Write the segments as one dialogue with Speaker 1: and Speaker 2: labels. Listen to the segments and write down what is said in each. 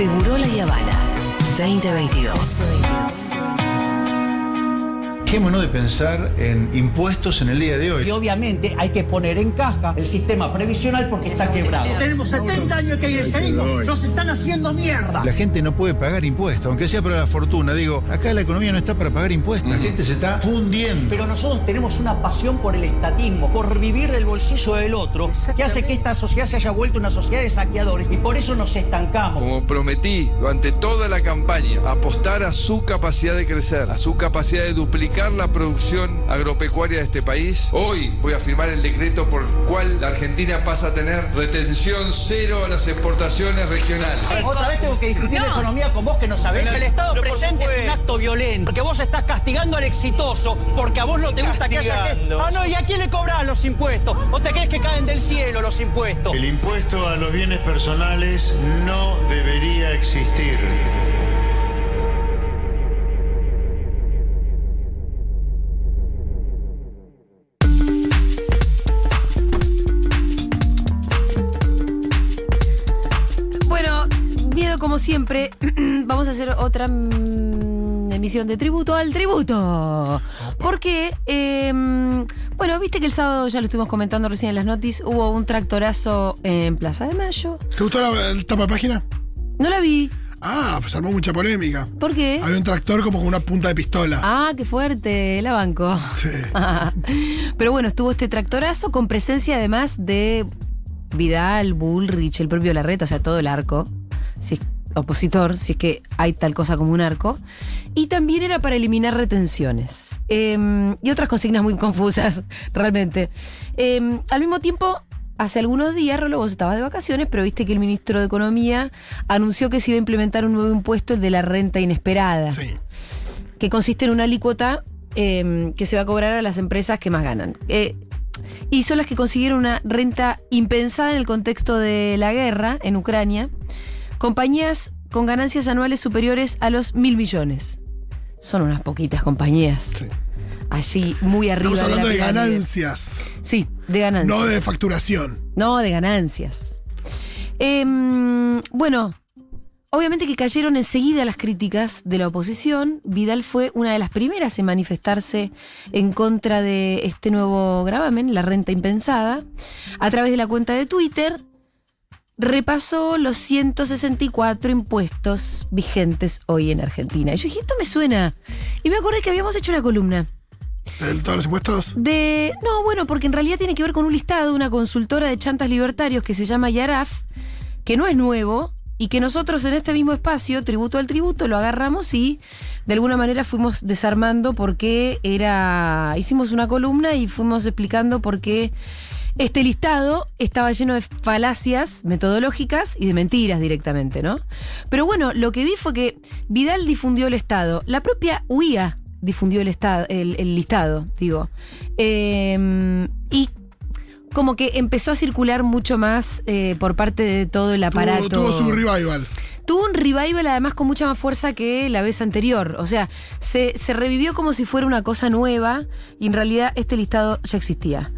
Speaker 1: Seguro La Habana 2022.
Speaker 2: Dejémonos de pensar en impuestos en el día de
Speaker 3: Y
Speaker 2: hoy.
Speaker 3: obviamente hay que poner en caja el sistema previsional porque está quebrado. Tenemos 70 años que seguimos. Nos están haciendo mierda.
Speaker 2: La gente no puede pagar impuestos, aunque sea para la fortuna. Digo, acá la economía no está para pagar impuestos. La gente se está fundiendo.
Speaker 3: Pero nosotros tenemos una pasión por el estatismo, por vivir del bolsillo del otro, que hace que esta sociedad se haya vuelto una sociedad de saqueadores y por eso nos estancamos.
Speaker 4: Como prometí durante toda la campaña, apostar a su capacidad de crecer, a su capacidad de duplicar la producción agropecuaria de este país. Hoy voy a firmar el decreto por el cual la Argentina pasa a tener retención cero a las exportaciones regionales.
Speaker 3: Otra vez tengo que discutir de economía con vos que no sabés. El Estado
Speaker 4: Pero
Speaker 3: presente es un acto violento. Porque vos estás castigando al exitoso porque a vos no te gusta que haya gente. Ah, no, ¿y a quién le cobrás los impuestos? ¿O te crees que caen del cielo los impuestos?
Speaker 5: El impuesto a los bienes personales no debería existir.
Speaker 6: Miedo como siempre, vamos a hacer otra mm, emisión de tributo al tributo. Porque, em, bueno, viste que el sábado, ya lo estuvimos comentando recién en las noticias, hubo un tractorazo en Plaza de Mayo.
Speaker 7: ¿Te gustó la, el tapa página?
Speaker 6: No la vi.
Speaker 7: Ah, pues armó mucha polémica.
Speaker 6: ¿Por qué?
Speaker 7: Había un tractor como con una punta de pistola.
Speaker 6: Ah, qué fuerte, la banco.
Speaker 7: Sí.
Speaker 6: Pero bueno, estuvo este tractorazo con presencia además de Vidal, Bullrich, el propio Larreta, o sea, todo el arco. Si es opositor, si es que hay tal cosa como un arco. Y también era para eliminar retenciones. Eh, y otras consignas muy confusas, realmente. Eh, al mismo tiempo, hace algunos días, Rolo, vos estabas de vacaciones, pero viste que el ministro de Economía anunció que se iba a implementar un nuevo impuesto, el de la renta inesperada
Speaker 7: Sí.
Speaker 6: que consiste en una alícuota eh, que se va a cobrar a las empresas que más ganan. Eh, y son las que consiguieron una renta impensada en el contexto de la guerra en Ucrania. Compañías con ganancias anuales superiores a los mil millones. Son unas poquitas compañías.
Speaker 7: Sí.
Speaker 6: Allí muy arriba.
Speaker 7: Estamos hablando
Speaker 6: la
Speaker 7: de
Speaker 6: pirámide.
Speaker 7: ganancias,
Speaker 6: Sí, de ganancias.
Speaker 7: no de facturación.
Speaker 6: No, de ganancias. Em, bueno, obviamente que cayeron enseguida las críticas de la oposición. Vidal fue una de las primeras en manifestarse en contra de este nuevo gravamen, la renta impensada. A través de la cuenta de Twitter, repasó los 164 impuestos vigentes hoy en Argentina. Y yo dije, esto me suena. Y me acordé que habíamos hecho una columna.
Speaker 7: El- todos los impuestos.
Speaker 6: De. No, bueno, porque en realidad tiene que ver con un listado de una consultora de chantas libertarios que se llama Yaraf, que no es nuevo y que nosotros en este mismo espacio, tributo al tributo, lo agarramos y de alguna manera fuimos desarmando por qué era. Hicimos una columna y fuimos explicando por qué. Este listado estaba lleno de falacias metodológicas y de mentiras directamente, ¿no? Pero bueno, lo que vi fue que Vidal difundió el Estado. La propia UIA difundió el, estado, el, el listado, digo. Eh, y como que empezó a circular mucho más eh, por parte de todo el aparato.
Speaker 7: Tuvo, tuvo su revival.
Speaker 6: Tuvo un revival además con mucha más fuerza que la vez anterior. O sea, se, se revivió como si fuera una cosa nueva y en realidad este listado ya existía.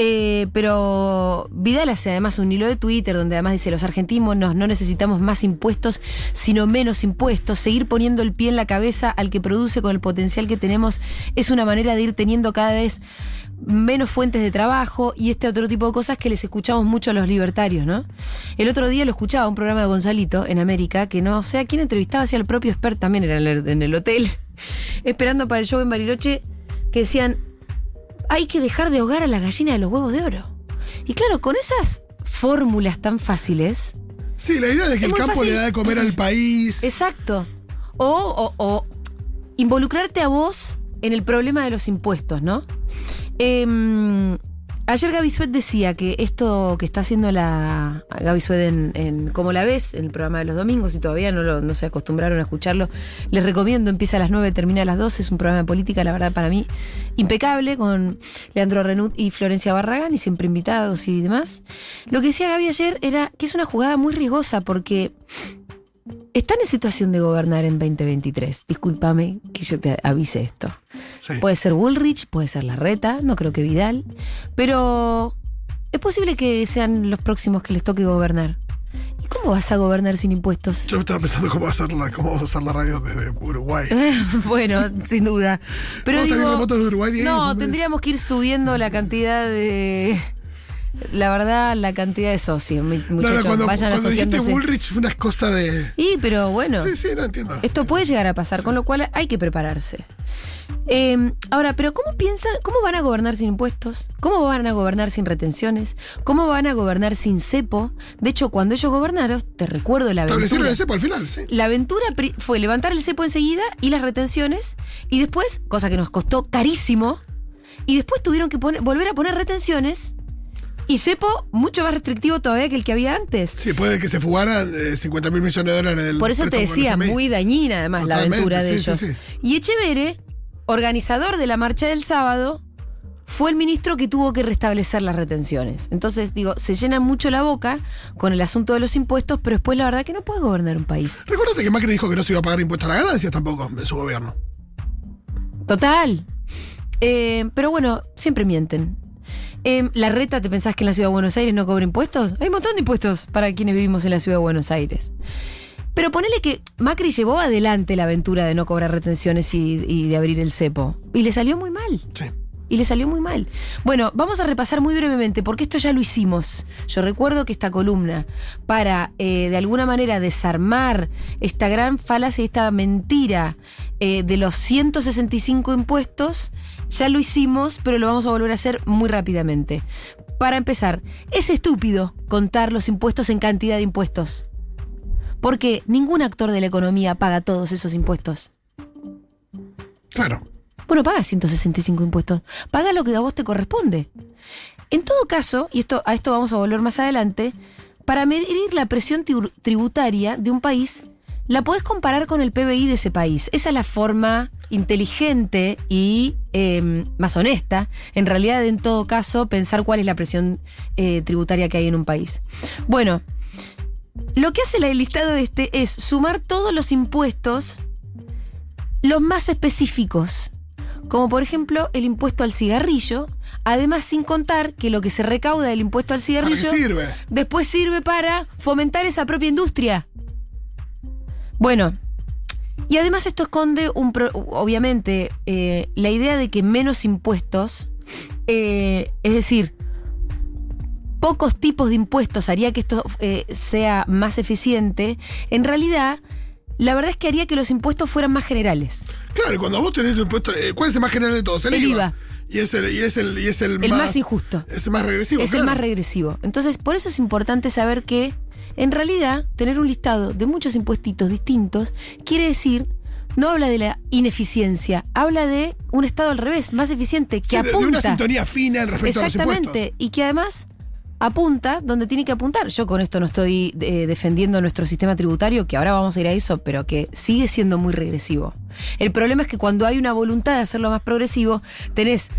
Speaker 6: Eh, pero Vidal hace además un hilo de Twitter donde además dice los argentinos no, necesitamos más impuestos, sino menos impuestos. Seguir poniendo el pie en la cabeza al que produce con el potencial que tenemos es una manera de ir teniendo cada vez menos fuentes de trabajo y este otro tipo de cosas que les escuchamos mucho a los libertarios, ¿no? El otro día lo escuchaba un programa de Gonzalito en América, que no sé a quién entrevistaba, hacia el propio expert también era en el, en el hotel, esperando para el show en Bariloche, que decían, hay que dejar de ahogar a la gallina de los huevos de oro. Y claro, con esas fórmulas tan fáciles,
Speaker 7: Sí, la idea de que el campo
Speaker 6: fácil.
Speaker 7: le da de comer al país.
Speaker 6: Exacto. O, o- o involucrarte a vos en el problema de los impuestos, ¿no? Em, ayer Gaby Suet decía que esto que está haciendo la Gaby Suet en, Como la ves, en el programa de los domingos, y todavía no se acostumbraron a escucharlo, les recomiendo, empieza a las 9, termina a las 12, es un programa de política, la verdad, para mí, impecable, con Leandro Renut y Florencia Barragán, y siempre invitados y demás. Lo que decía Gaby ayer era que es una jugada muy riesgosa, porque están en situación de gobernar en 2023. Discúlpame que yo te avise esto.
Speaker 7: Sí.
Speaker 6: Puede ser Bullrich, puede ser Larreta, no creo que Vidal, pero es posible que sean los próximos que les toque gobernar. Y ¿Cómo vas a gobernar sin impuestos?
Speaker 7: Yo estaba pensando cómo, hacerla, cómo vamos a hacer la radio desde Uruguay.
Speaker 6: bueno, sin duda. Pero
Speaker 7: ¿Vamos a
Speaker 6: digo,
Speaker 7: de Uruguay,
Speaker 6: no,
Speaker 7: ¿Entendés?
Speaker 6: tendríamos que ir subiendo la cantidad de. La verdad, la cantidad de socios, mi-
Speaker 7: No,
Speaker 6: muchachos.
Speaker 7: no, cuando,
Speaker 6: vayan
Speaker 7: cuando dijiste. Bullrich fue una cosa de.
Speaker 6: Y, pero bueno.
Speaker 7: Sí, sí, no entiendo.
Speaker 6: Esto puede llegar a pasar, con lo cual hay que prepararse. Eh, ahora, pero ¿cómo piensan, cómo van a gobernar sin impuestos? ¿Cómo van a gobernar sin retenciones? ¿Cómo van a gobernar sin cepo? De hecho, cuando ellos gobernaron, te recuerdo la
Speaker 7: Establecieron
Speaker 6: aventura.
Speaker 7: el cepo al final, sí.
Speaker 6: La aventura fue levantar el cepo enseguida y las retenciones, y después, cosa que nos costó carísimo, y después tuvieron que poner- volver a poner retenciones y cepo mucho más restrictivo todavía que el que había antes.
Speaker 7: Sí, puede que se fugaran eh, 50 mil millones de dólares del.
Speaker 6: Por eso te decía, muy dañina además la aventura de
Speaker 7: sí, sí,
Speaker 6: ellos.
Speaker 7: sí.
Speaker 6: Y Echevere, organizador de la marcha del sábado, fue el ministro que tuvo que restablecer las retenciones. Entonces, digo, se llenan mucho la boca con el asunto de los impuestos, pero después la verdad que no puede gobernar un país.
Speaker 7: Recuérdate que Macri dijo que no se iba a pagar impuestos a las ganancias tampoco en su gobierno.
Speaker 6: Total. Eh, pero bueno, siempre mienten. Eh, la reta, ¿te pensás que en la ciudad de Buenos Aires no cobra impuestos? Hay un montón de impuestos para quienes vivimos en la ciudad de Buenos Aires. Pero ponele que Macri llevó adelante la aventura de no cobrar retenciones y, y de abrir el cepo. Y le salió muy mal.
Speaker 7: Sí.
Speaker 6: Y le salió muy mal. Bueno, vamos a repasar muy brevemente, porque esto ya lo hicimos. Yo recuerdo que esta columna, para eh, de alguna manera desarmar esta gran falacia y esta mentira eh, de los 165 impuestos, ya lo hicimos, pero lo vamos a volver a hacer muy rápidamente. Para empezar, es estúpido contar los impuestos en cantidad de impuestos. Porque ningún actor de la economía paga todos esos impuestos.
Speaker 7: Claro.
Speaker 6: Bueno, paga 165 impuestos. Paga lo que a vos te corresponde. En todo caso, y esto, a esto vamos a volver más adelante, para medir la presión tributaria de un país, la podés comparar con el PBI de ese país. Esa es la forma inteligente y eh, más honesta, en realidad, en todo caso, pensar cuál es la presión eh, tributaria que hay en un país. Bueno, lo que hace el listado este es sumar todos los impuestos, los más específicos, como por ejemplo el impuesto al cigarrillo, además sin contar que lo que se recauda del impuesto al
Speaker 7: ¿Para qué
Speaker 6: cigarrillo
Speaker 7: sirve?
Speaker 6: después sirve para fomentar esa propia industria. Bueno, y además esto esconde un pro- obviamente eh, la idea de que menos impuestos, eh, es decir, pocos tipos de impuestos haría que esto eh, sea más eficiente, en realidad la verdad es que haría que los impuestos fueran más generales.
Speaker 7: Claro, y cuando vos tenés tu impuesto. eh, ¿Cuál es el más general de todos? El,
Speaker 6: El
Speaker 7: IVA.
Speaker 6: IVA.
Speaker 7: Y es el, y es el, y es el,
Speaker 6: El más injusto.
Speaker 7: Es el más regresivo.
Speaker 6: es el más regresivo. Entonces, por eso es importante saber que, en realidad, tener un listado de muchos impuestitos distintos quiere decir, no habla de la ineficiencia, habla de un Estado al revés, más eficiente, que
Speaker 7: Sí, de- de,
Speaker 6: apunta.
Speaker 7: una sintonía fina en respecto a los impuestos.
Speaker 6: Exactamente, y que además apunta donde tiene que apuntar. Yo con esto no estoy eh, defendiendo nuestro sistema tributario, que ahora vamos a ir a eso, pero que sigue siendo muy regresivo. El problema es que cuando hay una voluntad de hacerlo más progresivo, tenés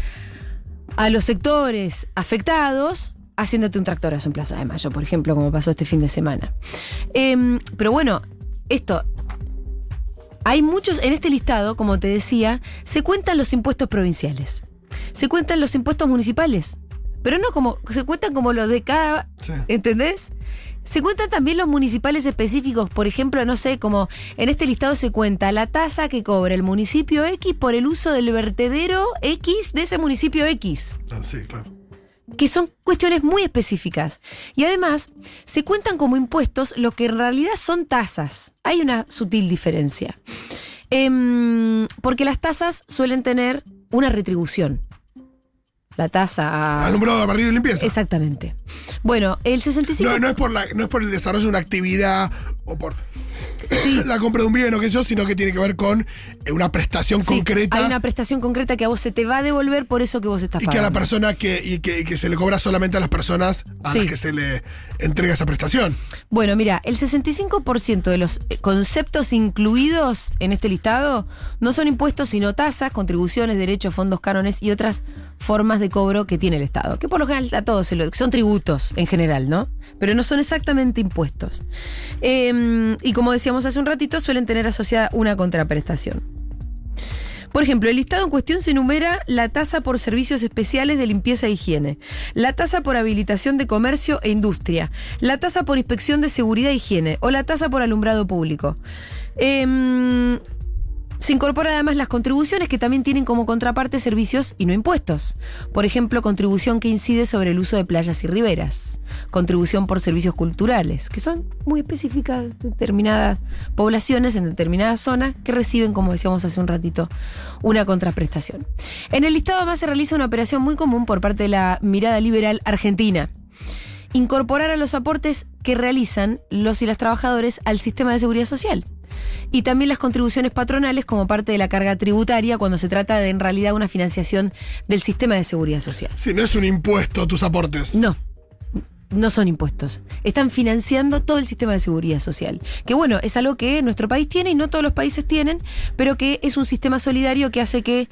Speaker 6: a los sectores afectados haciéndote un tractorazo en Plaza de Mayo, por ejemplo, como pasó este fin de semana. Em, pero bueno, esto. Hay muchos, en este listado, como te decía, se cuentan los impuestos provinciales. Se cuentan los impuestos municipales. Pero no como, se cuentan como los de cada,
Speaker 7: Sí.
Speaker 6: ¿entendés? Se cuentan también los municipales específicos, por ejemplo, no sé, como en este listado se cuenta la tasa que cobra el municipio X por el uso del vertedero X de ese municipio X
Speaker 7: Ah, sí, claro.
Speaker 6: que son cuestiones muy específicas. Y además, se cuentan como impuestos lo que en realidad son tasas. Hay una sutil diferencia. Em, porque las tasas suelen tener una retribución. La tasa a...
Speaker 7: Alumbrado, barrido y limpieza.
Speaker 6: Exactamente. Bueno, el 65...
Speaker 7: No, no es por la, no es por el desarrollo de una actividad o por la compra de un bien o qué sé yo, sino que tiene que ver con eh, una prestación
Speaker 6: Sí,
Speaker 7: concreta
Speaker 6: Hay una prestación concreta que a vos se te va a devolver por eso que vos estás
Speaker 7: y que a la
Speaker 6: pagando.
Speaker 7: persona que, y que, y que se le cobra solamente a las personas a
Speaker 6: Sí.
Speaker 7: las que se le entrega esa prestación.
Speaker 6: Bueno, mira, el 65% de los eh, conceptos incluidos en este listado no son impuestos, sino tasas, contribuciones, derechos, fondos, cánones y otras formas de cobro que tiene el Estado. Que por lo general a todos se lo, son tributos en general, ¿no? Pero no son exactamente impuestos. Eh, y como decíamos hace un ratito, suelen tener asociada una contraprestación. Por ejemplo, el listado en cuestión se enumera la tasa por servicios especiales de limpieza e higiene, la tasa por habilitación de comercio e industria, la tasa por inspección de seguridad e higiene o la tasa por alumbrado público. Em, se incorporan además las contribuciones que también tienen como contraparte servicios y no impuestos. Por ejemplo, contribución que incide sobre el uso de playas y riberas. Contribución por servicios culturales, que son muy específicas de determinadas poblaciones en determinadas zonas que reciben, como decíamos hace un ratito, una contraprestación. En el listado además se realiza una operación muy común por parte de la mirada liberal argentina incorporar a los aportes que realizan los y las trabajadores al sistema de seguridad social y también las contribuciones patronales como parte de la carga tributaria cuando se trata de en realidad una financiación del sistema de seguridad social.
Speaker 7: Si no es un impuesto tus aportes.
Speaker 6: No. No son impuestos. Están financiando todo el sistema de seguridad social. Que bueno, es algo que nuestro país tiene y no todos los países tienen, pero que es un sistema solidario que hace que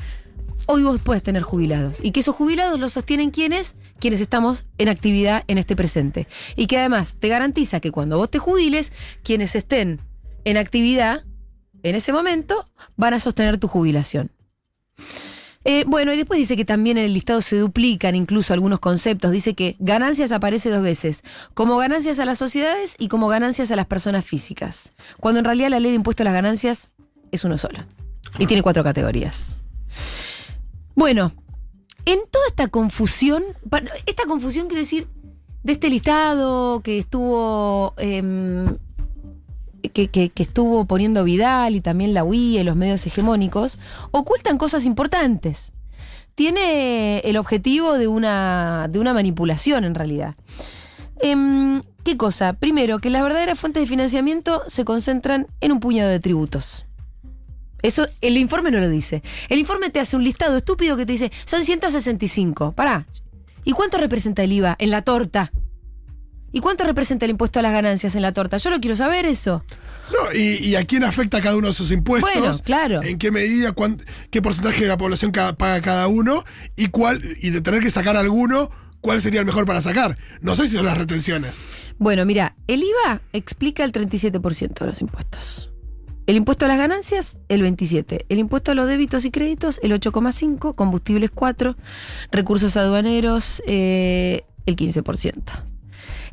Speaker 6: hoy vos puedes tener jubilados. Y que esos jubilados los sostienen quienes, quienes estamos en actividad en este presente. Y que además te garantiza que cuando vos te jubiles, quienes estén en actividad en ese momento van a sostener tu jubilación. Eh, bueno, y después dice que también en el listado se duplican incluso algunos conceptos. Dice que ganancias aparece dos veces, como ganancias a las sociedades y como ganancias a las personas físicas, cuando en realidad la ley de impuesto a las ganancias es uno solo y tiene cuatro categorías. Bueno, en toda esta confusión, esta confusión quiero decir, de este listado que estuvo em, que, estuvo poniendo Vidal y también la UI y los medios hegemónicos, ocultan cosas importantes. Tiene el objetivo de una, de una manipulación en realidad. Em, ¿Qué cosa? Primero, que las verdaderas fuentes de financiamiento se concentran en un puñado de tributos. Eso el informe no lo dice. El informe te hace un listado estúpido que te dice, son 165. Pará. ¿Y cuánto representa el IVA en la torta? ¿Y cuánto representa el impuesto a las ganancias en la torta? Yo lo quiero saber eso.
Speaker 7: No, y, a quién afecta cada uno de esos impuestos.
Speaker 6: Bueno, claro.
Speaker 7: En qué medida, qué porcentaje de la población paga cada uno y cuál, y de tener que sacar alguno, cuál sería el mejor para sacar. No sé si son las retenciones.
Speaker 6: Bueno, mira, el IVA explica el 37% de los impuestos. El impuesto a las ganancias, el 27%. El impuesto a los débitos y créditos, el 8,5%. Combustibles, 4%. Recursos aduaneros, eh, el 15%.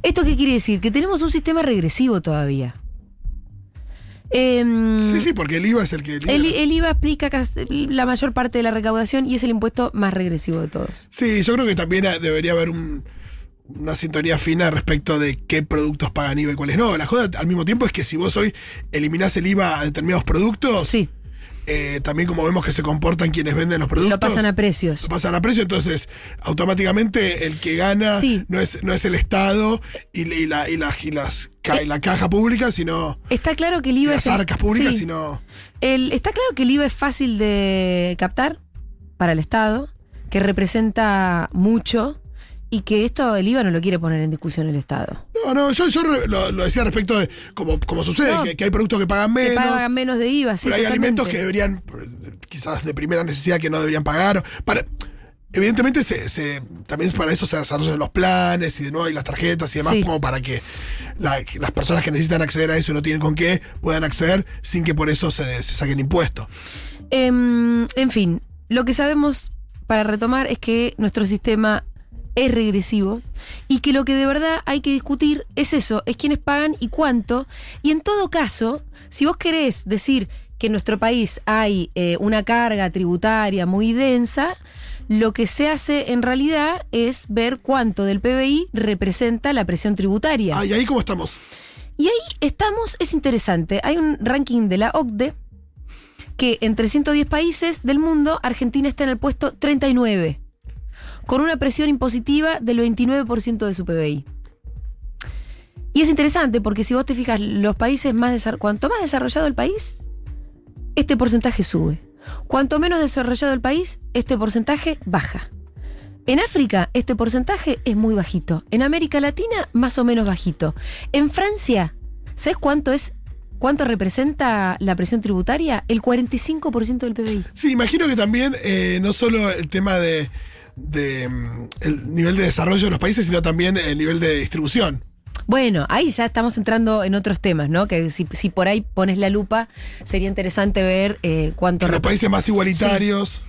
Speaker 6: ¿Esto qué quiere decir? Que tenemos un sistema regresivo todavía.
Speaker 7: Em, sí, sí, porque el IVA es el que...
Speaker 6: El, el, IVA explica la mayor parte de la recaudación y es el impuesto más regresivo de todos.
Speaker 7: Sí, yo creo que también debería haber una sintonía fina respecto de qué productos pagan IVA y cuáles no. La joda al mismo tiempo es que si vos hoy eliminás el IVA a determinados productos...
Speaker 6: Sí
Speaker 7: eh, también como vemos que se comportan quienes venden los productos.
Speaker 6: Lo pasan a precios.
Speaker 7: Lo pasan a precios, entonces automáticamente el que gana no, es, no es el Estado y, la, y, las, eh, la caja pública, sino...
Speaker 6: Está claro que el IVA...
Speaker 7: Las arcas públicas, sino...
Speaker 6: El, está claro que el IVA es fácil de captar para el Estado, que representa mucho y que esto el IVA no lo quiere poner en discusión el Estado.
Speaker 7: No, no, yo, lo, decía respecto de como, como sucede, que, hay productos que pagan menos. Que
Speaker 6: pagan menos de IVA, sí.
Speaker 7: Pero hay alimentos que deberían, quizás de primera necesidad, que no deberían pagar. Para, evidentemente, se, también para eso se desarrollan los planes y de nuevo hay las tarjetas y demás, como para que, las personas que necesitan acceder a eso y no tienen con qué, puedan acceder sin que por eso se, se saquen impuestos.
Speaker 6: Em, en fin, lo que sabemos para retomar es que nuestro sistema es regresivo y que lo que de verdad hay que discutir es eso, es quiénes pagan y cuánto. Y en todo caso, si vos querés decir que en nuestro país hay eh, una carga tributaria muy densa, lo que se hace en realidad es ver cuánto del PBI representa la presión tributaria.
Speaker 7: Ah, ¿y ahí cómo estamos?
Speaker 6: Y ahí estamos, es interesante, hay un ranking de la OCDE que entre 110 países del mundo, Argentina está en el puesto 39 con una presión impositiva del 29% de su PBI. Y es interesante porque si vos te fijas, los países más cuanto más desarrollado el país, este porcentaje sube. Cuanto menos desarrollado el país, este porcentaje baja. En África, este porcentaje es muy bajito. En América Latina, más o menos bajito. En Francia, ¿sabes cuánto es ¿Cuánto representa la presión tributaria? El 45% del PBI.
Speaker 7: Sí, imagino que también eh, no solo el tema de de mm, el nivel de desarrollo de los países, sino también el nivel de distribución.
Speaker 6: Bueno, ahí ya estamos entrando en otros temas, ¿no? Que si, si por ahí pones la lupa, sería interesante ver eh, cuánto...
Speaker 7: En los países más igualitarios.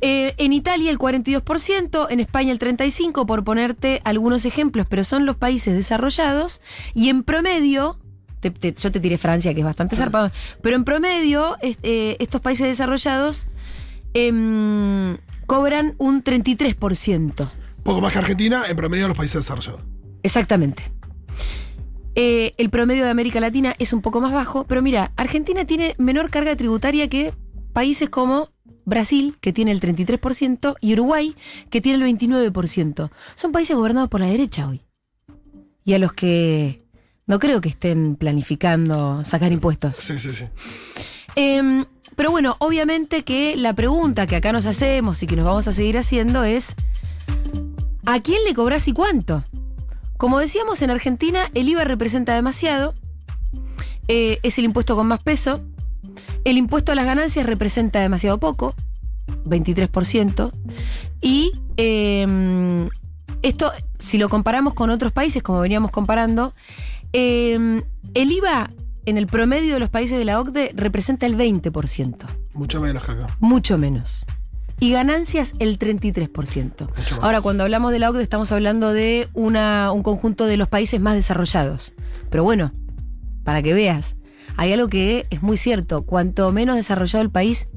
Speaker 6: Eh, en Italia el 42%, en España el 35%, por ponerte algunos ejemplos, pero son los países desarrollados y en promedio, te- te- yo te tiré Francia, que es bastante zarpado, pero en promedio es- eh, estos países desarrollados em, cobran un 33%.
Speaker 7: Poco más que Argentina, en promedio de los países desarrollados.
Speaker 6: Exactamente. Eh, el promedio de América Latina es un poco más bajo, pero mira, Argentina tiene menor carga tributaria que países como Brasil, que tiene el 33%, y Uruguay, que tiene el 29%. Son países gobernados por la derecha hoy. Y a los que no creo que estén planificando sacar impuestos.
Speaker 7: Sí, sí, sí.
Speaker 6: Em, pero bueno, obviamente que la pregunta que acá nos hacemos y que nos vamos a seguir haciendo es, ¿a quién le cobras y cuánto? Como decíamos, en Argentina el IVA representa demasiado, eh, es el impuesto con más peso, el impuesto a las ganancias representa demasiado poco, 23%, y em, esto, si lo comparamos con otros países, como veníamos comparando, em, el IVA en el promedio de los países de la OCDE representa el 20%,
Speaker 7: Mucho menos que acá.
Speaker 6: mucho menos. Y ganancias el 33%.
Speaker 7: Mucho más.
Speaker 6: Ahora, cuando hablamos de la OCDE estamos hablando de una, un conjunto de los países más desarrollados. Pero bueno, para que veas, hay algo que es muy cierto. Cuanto menos desarrollado el país,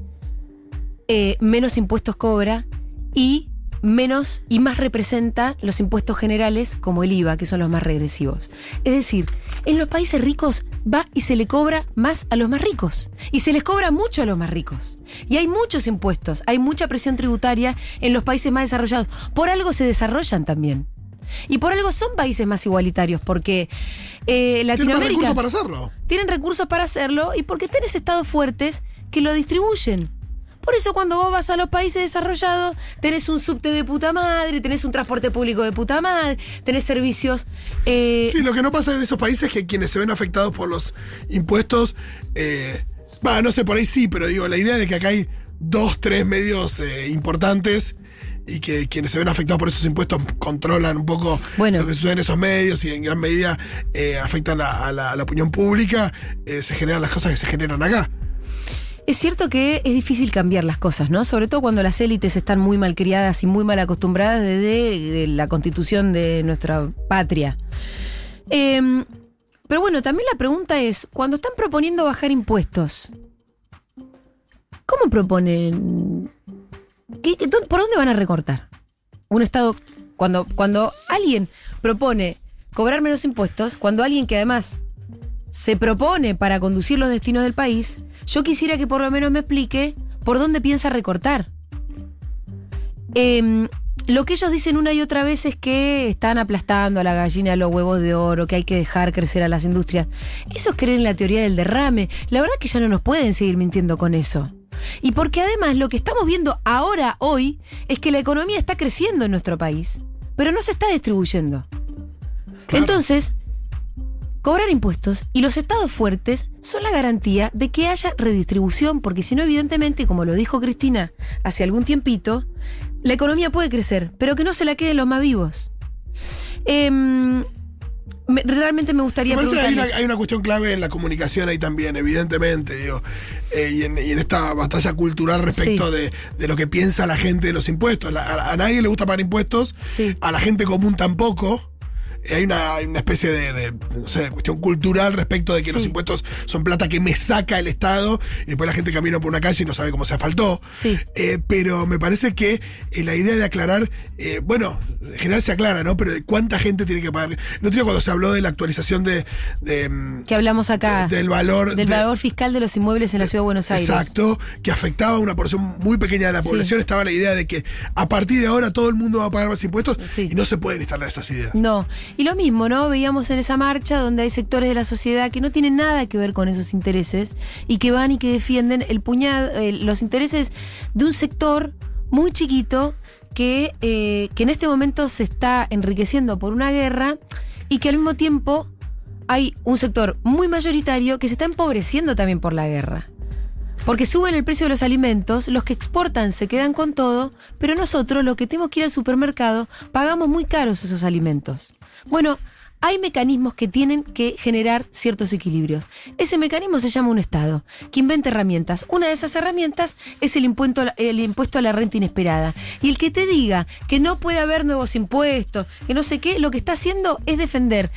Speaker 6: eh, menos impuestos cobra y menos y más representa los impuestos generales como el IVA, que son los más regresivos. Es decir, en los países ricos va y se le cobra más a los más ricos. Y se les cobra mucho a los más ricos. Y hay muchos impuestos, hay mucha presión tributaria en los países más desarrollados. Por algo se desarrollan también. Y por algo son países más igualitarios, porque eh,
Speaker 7: Tienen
Speaker 6: Latinoamérica
Speaker 7: recursos para hacerlo.
Speaker 6: tienen recursos para hacerlo y porque tenés estados fuertes que lo distribuyen. Por eso cuando vos vas a los países desarrollados, tenés un subte de puta madre, tenés un transporte público de puta madre, tenés servicios... eh,
Speaker 7: Sí, lo que no pasa en esos países es que quienes se ven afectados por los impuestos, eh, va, no sé, por ahí sí, pero digo, la idea de que acá hay dos, tres medios eh, importantes y que quienes se ven afectados por esos impuestos controlan un poco
Speaker 6: Bueno.
Speaker 7: lo que sucede en esos medios y en gran medida eh, afectan a, a la, a la opinión pública, eh, se generan las cosas que se generan acá.
Speaker 6: Es cierto que es difícil cambiar las cosas, ¿no? Sobre todo cuando las élites están muy mal criadas y muy mal acostumbradas desde de la constitución de nuestra patria. Em, pero bueno, también la pregunta es, cuando están proponiendo bajar impuestos, ¿cómo proponen? ¿Qué- qué- dó- ¿Por dónde van a recortar? Un Estado, cuando, cuando alguien propone cobrar menos impuestos, cuando alguien que además se propone para conducir los destinos del país, yo quisiera que por lo menos me explique por dónde piensa recortar. Em, lo que ellos dicen una y otra vez es que están aplastando a la gallina los huevos de oro, que hay que dejar crecer a las industrias. Eso es creer en la teoría del derrame. La verdad que ya no nos pueden seguir mintiendo con eso. Y porque además lo que estamos viendo ahora, hoy, es que la economía está creciendo en nuestro país, pero no se está distribuyendo. Entonces, Cobrar impuestos y los estados fuertes son la garantía de que haya redistribución, porque si no, evidentemente, como lo dijo Cristina hace algún tiempito, la economía puede crecer, pero que no se la queden los más vivos. Me- realmente me gustaría
Speaker 7: Me hay una, hay una cuestión clave en la comunicación ahí también, evidentemente, digo, eh, y, en, y en esta batalla cultural respecto
Speaker 6: Sí.
Speaker 7: de, de lo que piensa la gente de los impuestos. La- a, a nadie le gusta pagar impuestos,
Speaker 6: Sí.
Speaker 7: a la gente común tampoco. Eh, Hay una, hay una especie de, de, no sé, de cuestión cultural respecto de que
Speaker 6: Sí.
Speaker 7: los impuestos son plata que me saca el Estado y después la gente camina por una calle y no sabe cómo se asfaltó.
Speaker 6: Sí.
Speaker 7: Eh, pero me parece que eh, la idea de aclarar, eh, bueno, en general se aclara, ¿no? Pero de cuánta gente tiene que pagar. Otro día cuando se habló de la actualización de, de, mm,
Speaker 6: Que hablamos acá
Speaker 7: de- del valor.
Speaker 6: del
Speaker 7: de-
Speaker 6: valor fiscal de los inmuebles en la ciudad de Buenos Aires.
Speaker 7: Exacto, que afectaba a una porción muy pequeña de la
Speaker 6: Sí.
Speaker 7: población. Estaba la idea de que a partir de ahora todo el mundo va a pagar más impuestos y no se pueden instalar esas ideas.
Speaker 6: No, y lo mismo, ¿no? Veíamos en esa marcha donde hay sectores de la sociedad que no tienen nada que ver con esos intereses y que van y que defienden el puñado, eh, los intereses de un sector muy chiquito que, eh, que en este momento se está enriqueciendo por una guerra y que al mismo tiempo hay un sector muy mayoritario que se está empobreciendo también por la guerra. Porque suben el precio de los alimentos, los que exportan se quedan con todo, pero nosotros, los que tenemos que ir al supermercado, pagamos muy caros esos alimentos. Bueno, hay mecanismos que tienen que generar ciertos equilibrios. Ese mecanismo se llama un Estado, que inventa herramientas. Una de esas herramientas es el impuesto, impuesto a la renta inesperada. Y el que te diga que no puede haber nuevos impuestos, que no sé qué, lo que está haciendo es defender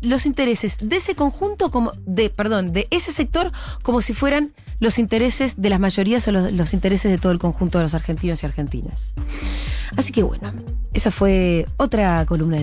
Speaker 6: los intereses de ese conjunto como de, perdón, de ese sector como si fueran los intereses de las mayorías o los, los intereses de todo el conjunto de los argentinos y argentinas. Así que bueno, esa fue otra columna de